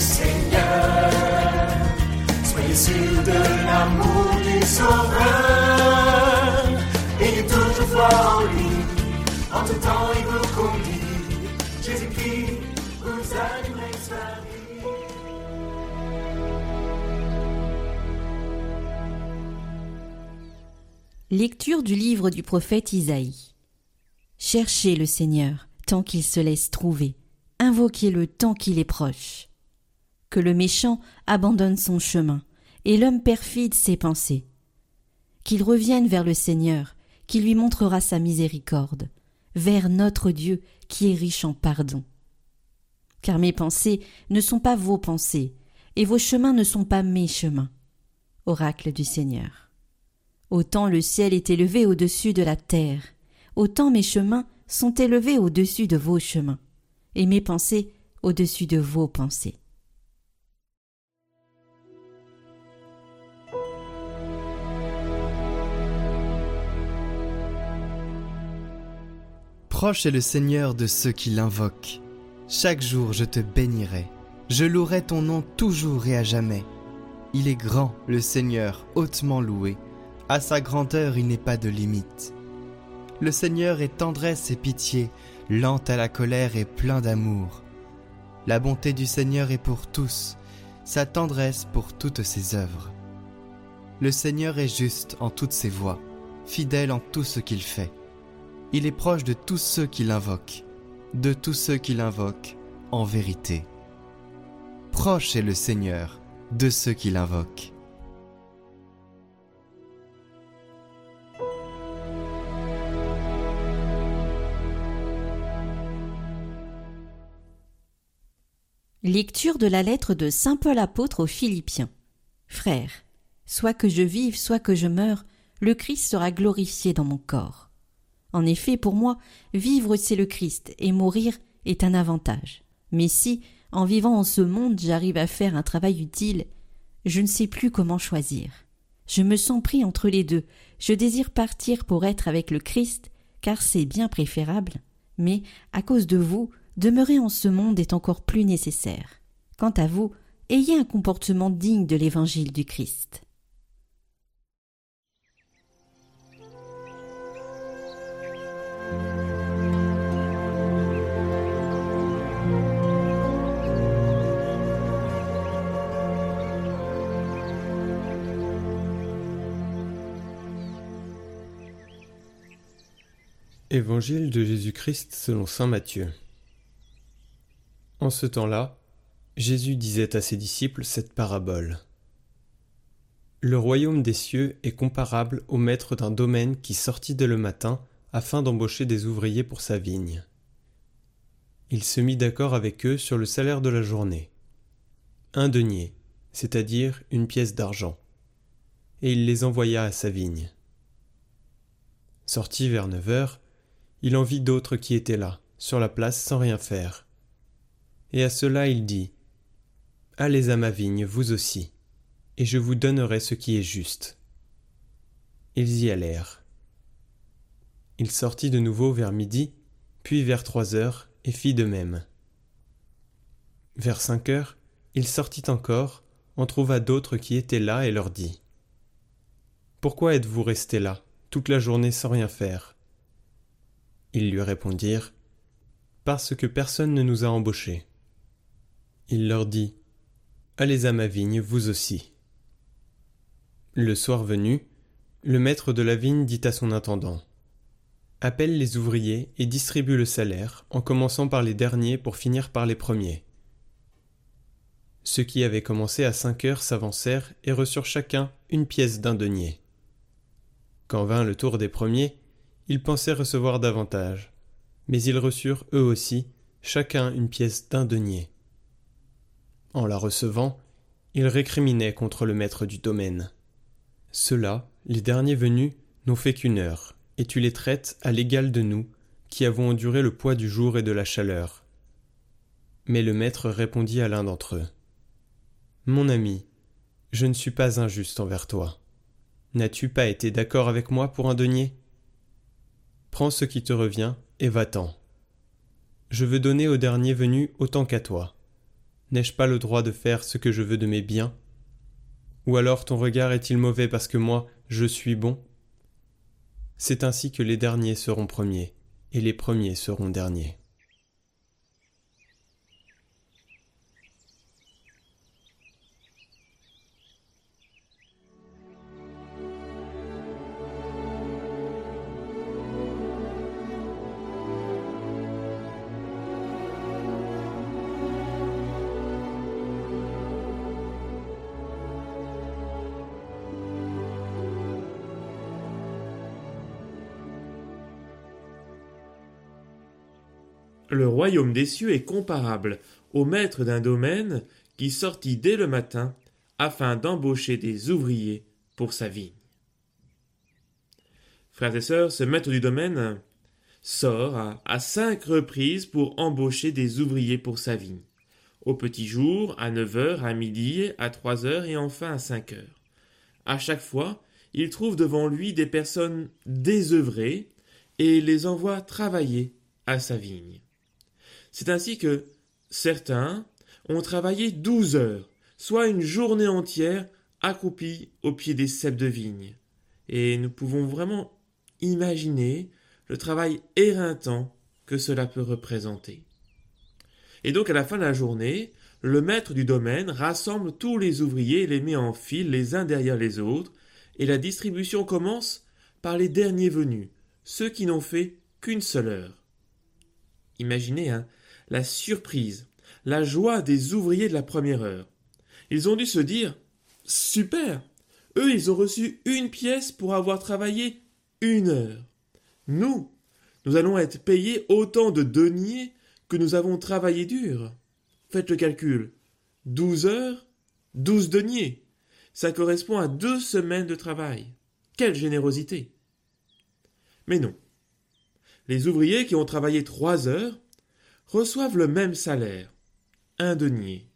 Seigneur. Soyez sûrs de l'amour du Sauveur. Ayez toujours foi en lui, en tout temps il vous conduit. Jésus-Christ vous allumera sa vie. Lecture du livre du prophète Isaïe. Cherchez le Seigneur tant qu'il se laisse trouver, invoquez-le tant qu'il est proche. Que le méchant abandonne son chemin, et l'homme perfide ses pensées. Qu'il revienne vers le Seigneur, qui lui montrera sa miséricorde, vers notre Dieu qui est riche en pardon. Car mes pensées ne sont pas vos pensées, et vos chemins ne sont pas mes chemins. Oracle du Seigneur. Autant le ciel est élevé au-dessus de la terre, autant mes chemins sont élevés au-dessus de vos chemins, et mes pensées au-dessus de vos pensées. Proche est le Seigneur de ceux qui l'invoquent. Chaque jour je te bénirai. Je louerai ton nom toujours et à jamais. Il est grand, le Seigneur, hautement loué. À sa grandeur il n'est pas de limite. Le Seigneur est tendresse et pitié, lent à la colère et plein d'amour. La bonté du Seigneur est pour tous, sa tendresse pour toutes ses œuvres. Le Seigneur est juste en toutes ses voies, fidèle en tout ce qu'il fait. Il est proche de tous ceux qui l'invoquent, de tous ceux qui l'invoquent en vérité. Proche est le Seigneur de ceux qui l'invoquent. Lecture de la lettre de Saint Paul apôtre aux Philippiens. Frères, soit que je vive, soit que je meure, le Christ sera glorifié dans mon corps. En effet, pour moi, vivre c'est le Christ et mourir est un avantage. Mais si, en vivant en ce monde, j'arrive à faire un travail utile, je ne sais plus comment choisir. Je me sens pris entre les deux. Je désire partir pour être avec le Christ, car c'est bien préférable. Mais, à cause de vous, demeurer en ce monde est encore plus nécessaire. Quant à vous, ayez un comportement digne de l'évangile du Christ. Évangile de Jésus-Christ selon Saint Matthieu. En ce temps-là, Jésus disait à ses disciples cette parabole. Le royaume des cieux est comparable au maître d'un domaine qui sortit dès le matin afin d'embaucher des ouvriers pour sa vigne. Il se mit d'accord avec eux sur le salaire de la journée. Un denier, c'est-à-dire une pièce d'argent. Et il les envoya à sa vigne. Sorti vers neuf heures, il en vit d'autres qui étaient là, sur la place sans rien faire. Et à cela il dit Allez à ma vigne, vous aussi, et je vous donnerai ce qui est juste. Ils y allèrent. Il sortit de nouveau vers midi, puis vers trois heures, et fit de même. Vers cinq heures, il sortit encore, en trouva d'autres qui étaient là, et leur dit Pourquoi êtes-vous restés là, toute la journée sans rien faire? Ils lui répondirent Parce que personne ne nous a embauchés. Il leur dit Allez à ma vigne, vous aussi. Le soir venu, le maître de la vigne dit à son intendant Appelle les ouvriers et distribue le salaire, en commençant par les derniers pour finir par les premiers. Ceux qui avaient commencé à cinq heures s'avancèrent et reçurent chacun une pièce d'un denier. Quand vint le tour des premiers, ils pensaient recevoir davantage, mais ils reçurent eux aussi chacun une pièce d'un denier. En la recevant, ils récriminaient contre le maître du domaine. Ceux-là, les derniers venus, n'ont fait qu'une heure, et tu les traites à l'égal de nous, qui avons enduré le poids du jour et de la chaleur. Mais le maître répondit à l'un d'entre eux. Mon ami, je ne suis pas injuste envers toi. N'as-tu pas été d'accord avec moi pour un denier? Prends ce qui te revient et va-t'en. Je veux donner au dernier venu autant qu'à toi. N'ai-je pas le droit de faire ce que je veux de mes biens? Ou alors ton regard est-il mauvais parce que moi, je suis bon? C'est ainsi que les derniers seront premiers, et les premiers seront derniers. Le royaume des cieux est comparable au maître d'un domaine qui sortit dès le matin afin d'embaucher des ouvriers pour sa vigne. Frères et sœurs, ce maître du domaine sort à, cinq reprises pour embaucher des ouvriers pour sa vigne. Au petit jour, à neuf heures, à midi, à trois heures et enfin à cinq heures. À chaque fois, il trouve devant lui des personnes désœuvrées et les envoie travailler à sa vigne. C'est ainsi que certains ont travaillé douze heures, soit une journée entière accroupis au pied des cèpes de vigne. Et nous pouvons vraiment imaginer le travail éreintant que cela peut représenter. Et donc à la fin de la journée, le maître du domaine rassemble tous les ouvriers et les met en file les uns derrière les autres, et la distribution commence par les derniers venus, ceux qui n'ont fait qu'une seule heure. Imaginez, hein, la surprise, la joie des ouvriers de la première heure. Ils ont dû se dire Super Eux, ils ont reçu une pièce pour avoir travaillé une heure. Nous, nous allons être payés autant de deniers que nous avons travaillé dur. Faites le calcul. Douze heures, douze deniers. Ça correspond à deux semaines de travail. Quelle générosité Mais non. Les ouvriers qui ont travaillé trois heures reçoivent le même salaire, un denier.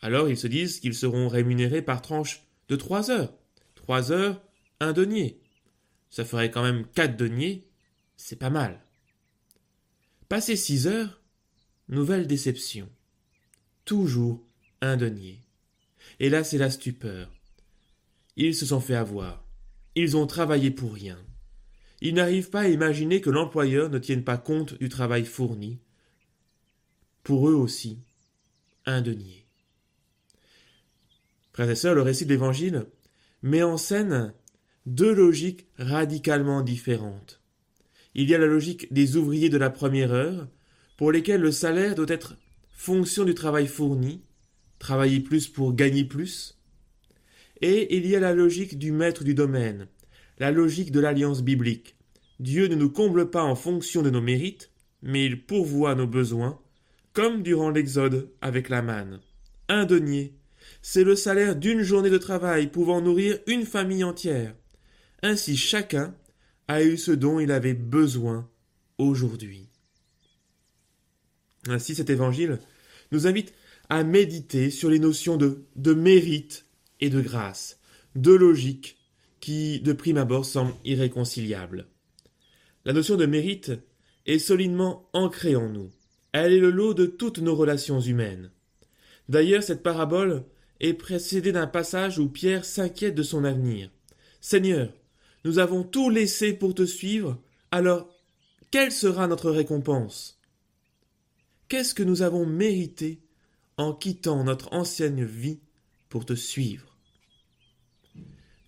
Alors ils se disent qu'ils seront rémunérés par tranche de trois heures. Trois heures, un denier. Ça ferait quand même quatre deniers, c'est pas mal. Passé six heures, nouvelle déception. Toujours un denier. Et là, c'est la stupeur. Ils se sont fait avoir. Ils ont travaillé pour rien. Ils n'arrivent pas à imaginer que l'employeur ne tienne pas compte du travail fourni, pour eux aussi, un denier. Frères et le récit de l'Évangile met en scène deux logiques radicalement différentes. Il y a la logique des ouvriers de la première heure, pour lesquels le salaire doit être fonction du travail fourni, travailler plus pour gagner plus, et il y a la logique du maître du domaine, la logique de l'alliance biblique. Dieu ne nous comble pas en fonction de nos mérites, mais il pourvoit nos besoins comme durant l'Exode avec la manne. Un denier, c'est le salaire d'une journée de travail pouvant nourrir une famille entière. Ainsi chacun a eu ce dont il avait besoin aujourd'hui. Ainsi cet évangile nous invite à méditer sur les notions de, de mérite et de grâce, deux logiques qui, de prime abord, semblent irréconciliables. La notion de mérite est solidement ancrée en nous. Elle est le lot de toutes nos relations humaines. D'ailleurs, cette parabole est précédée d'un passage où Pierre s'inquiète de son avenir. Seigneur, nous avons tout laissé pour te suivre, alors quelle sera notre récompense? Qu'est-ce que nous avons mérité en quittant notre ancienne vie pour te suivre?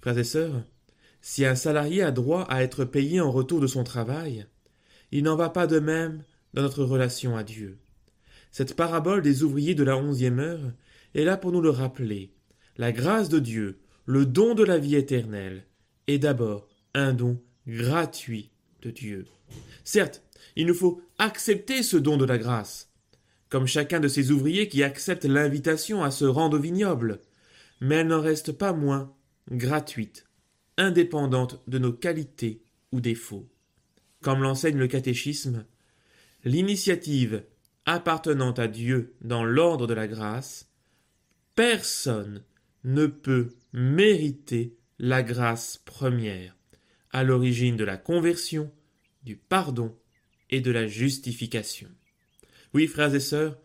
Frères et sœurs, si un salarié a droit à être payé en retour de son travail, il n'en va pas de même dans notre relation à Dieu. Cette parabole des ouvriers de la onzième heure est là pour nous le rappeler. La grâce de Dieu, le don de la vie éternelle, est d'abord un don gratuit de Dieu. Certes, il nous faut accepter ce don de la grâce, comme chacun de ces ouvriers qui acceptent l'invitation à se rendre au vignoble, mais elle n'en reste pas moins gratuite, indépendante de nos qualités ou défauts. Comme l'enseigne le catéchisme, l'initiative appartenant à Dieu dans l'ordre de la grâce, personne ne peut mériter la grâce première, à l'origine de la conversion, du pardon et de la justification. Oui, frères et sœurs,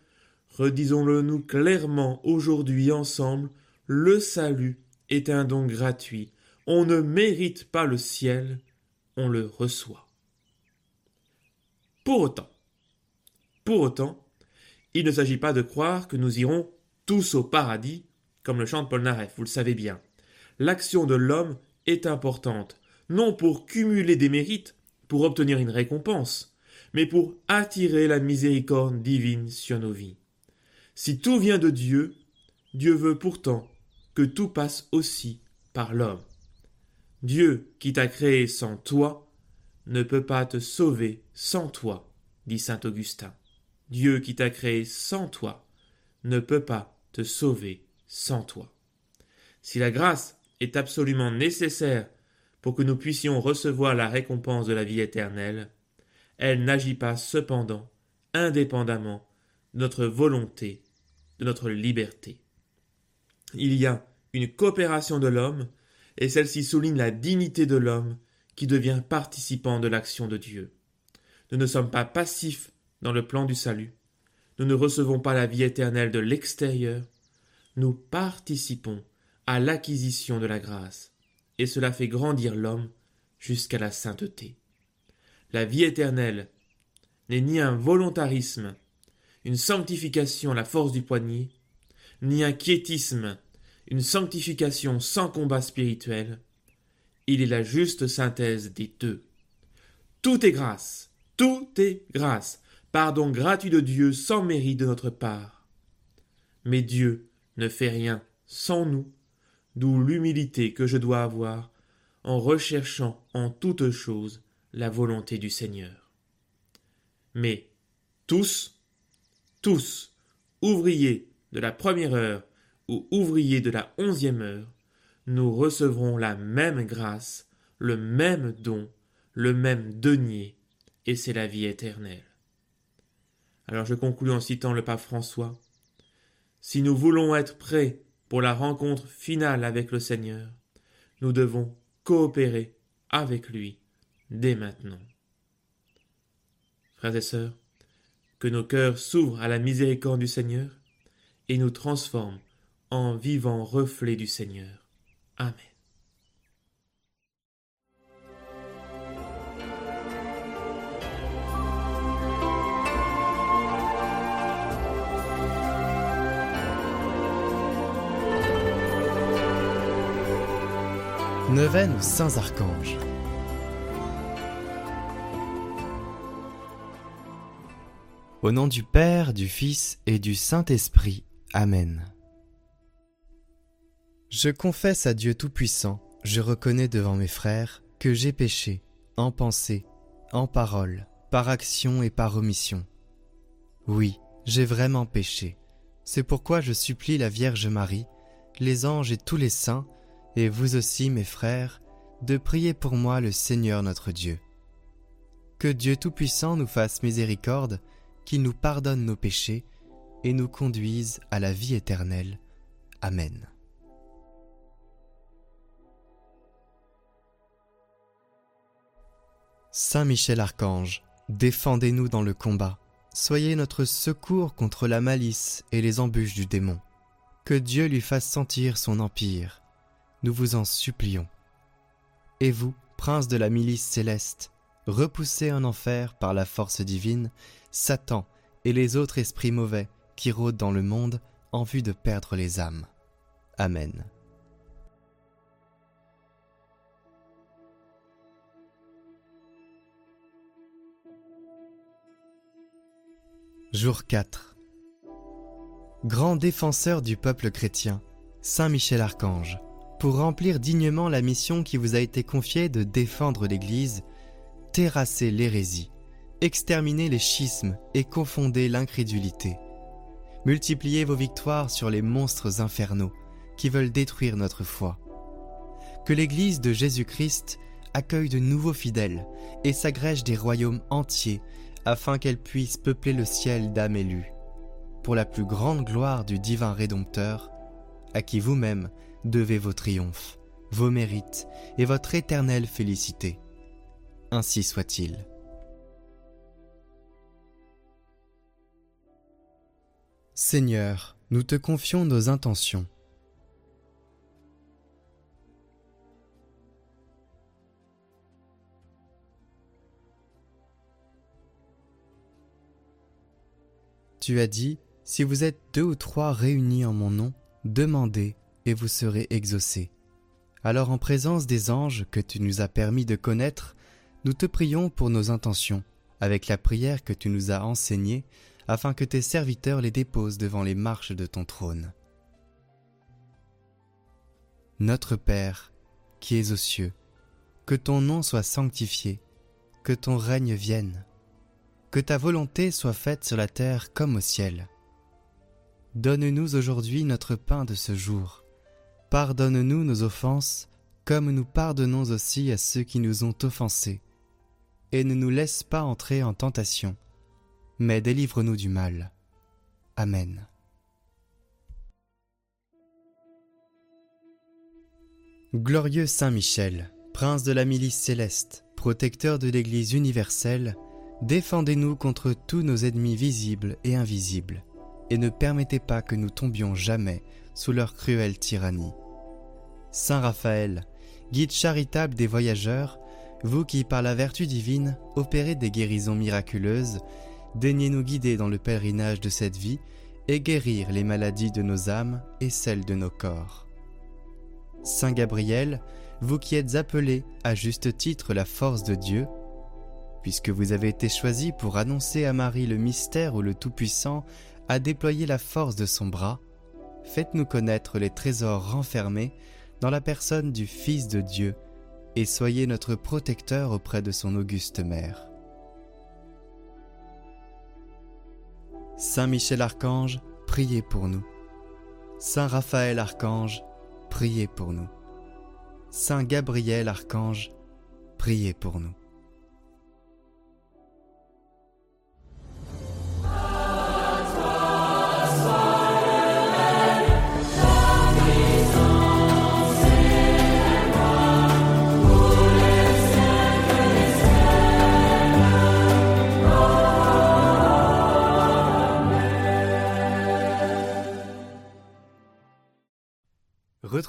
redisons-le nous clairement aujourd'hui ensemble, le salut est un don gratuit. On ne mérite pas le ciel, on le reçoit. Pour autant, pour autant, il ne s'agit pas de croire que nous irons tous au paradis, comme le chante Paul Naref, vous le savez bien. L'action de l'homme est importante, non pour cumuler des mérites, pour obtenir une récompense, mais pour attirer la miséricorde divine sur nos vies. Si tout vient de Dieu, Dieu veut pourtant que tout passe aussi par l'homme. Dieu qui t'a créé sans toi ne peut pas te sauver sans toi, dit saint Augustin. Dieu qui t'a créé sans toi ne peut pas te sauver sans toi. Si la grâce est absolument nécessaire pour que nous puissions recevoir la récompense de la vie éternelle, elle n'agit pas cependant indépendamment de notre volonté, de notre liberté. Il y a une coopération de l'homme, et celle-ci souligne la dignité de l'homme qui devient participant de l'action de Dieu. Nous ne sommes pas passifs dans le plan du salut. Nous ne recevons pas la vie éternelle de l'extérieur. Nous participons à l'acquisition de la grâce, et cela fait grandir l'homme jusqu'à la sainteté. La vie éternelle n'est ni un volontarisme, une sanctification à la force du poignet, ni un quiétisme, une sanctification sans combat spirituel. Il est la juste synthèse des deux. Tout est grâce, tout est grâce, pardon gratuit de Dieu sans mérite de notre part. Mais Dieu ne fait rien sans nous, d'où l'humilité que je dois avoir en recherchant en toutes choses la volonté du Seigneur. Mais tous, tous, ouvriers de la première heure ou ouvriers de la onzième heure, nous recevrons la même grâce, le même don, le même denier, et c'est la vie éternelle. Alors je conclus en citant le pape François. Si nous voulons être prêts pour la rencontre finale avec le Seigneur, nous devons coopérer avec lui dès maintenant. Frères et sœurs, que nos cœurs s'ouvrent à la miséricorde du Seigneur et nous transforment en vivants reflets du Seigneur. Amen. Neuvaine aux saints archanges. Au nom du Père, du Fils et du Saint-Esprit. Amen. Je confesse à Dieu Tout-Puissant, je reconnais devant mes frères que j'ai péché, en pensée, en parole, par action et par omission. Oui, j'ai vraiment péché. C'est pourquoi je supplie la Vierge Marie, les anges et tous les saints, et vous aussi mes frères, de prier pour moi le Seigneur notre Dieu. Que Dieu Tout-Puissant nous fasse miséricorde, qu'il nous pardonne nos péchés, et nous conduise à la vie éternelle. Amen. Saint Michel Archange, défendez-nous dans le combat. Soyez notre secours contre la malice et les embûches du démon. Que Dieu lui fasse sentir son empire. Nous vous en supplions. Et vous, prince de la milice céleste, repoussez en enfer par la force divine Satan et les autres esprits mauvais qui rôdent dans le monde en vue de perdre les âmes. Amen. Jour 4 Grand défenseur du peuple chrétien, Saint Michel Archange, pour remplir dignement la mission qui vous a été confiée de défendre l'Église, terrasser l'hérésie, exterminer les schismes et confonder l'incrédulité. Multipliez vos victoires sur les monstres infernaux qui veulent détruire notre foi. Que l'Église de Jésus-Christ accueille de nouveaux fidèles et s'agrège des royaumes entiers afin qu'elle puisse peupler le ciel d'âmes élues, pour la plus grande gloire du divin Rédempteur, à qui vous-même devez vos triomphes, vos mérites et votre éternelle félicité. Ainsi soit-il. Seigneur, nous te confions nos intentions. Tu as dit, si vous êtes deux ou trois réunis en mon nom, demandez et vous serez exaucés. Alors en présence des anges que tu nous as permis de connaître, nous te prions pour nos intentions, avec la prière que tu nous as enseignée, afin que tes serviteurs les déposent devant les marches de ton trône. Notre Père, qui es aux cieux, que ton nom soit sanctifié, que ton règne vienne, que ta volonté soit faite sur la terre comme au ciel. Donne-nous aujourd'hui notre pain de ce jour. Pardonne-nous nos offenses, comme nous pardonnons aussi à ceux qui nous ont offensés. Et ne nous laisse pas entrer en tentation, mais délivre-nous du mal. Amen. Glorieux Saint Michel, prince de la milice céleste, protecteur de l'Église universelle, défendez-nous contre tous nos ennemis visibles et invisibles et ne permettez pas que nous tombions jamais sous leur cruelle tyrannie. Saint Raphaël, guide charitable des voyageurs, vous qui par la vertu divine opérez des guérisons miraculeuses, daignez nous guider dans le pèlerinage de cette vie et guérir les maladies de nos âmes et celles de nos corps. Saint Gabriel, vous qui êtes appelé à juste titre la force de Dieu, puisque vous avez été choisi pour annoncer à Marie le mystère où le Tout-Puissant a déployé la force de son bras, faites-nous connaître les trésors renfermés dans la personne du Fils de Dieu, et soyez notre protecteur auprès de son auguste mère. Saint Michel Archange, priez pour nous. Saint Raphaël Archange, priez pour nous. Saint Gabriel Archange, priez pour nous.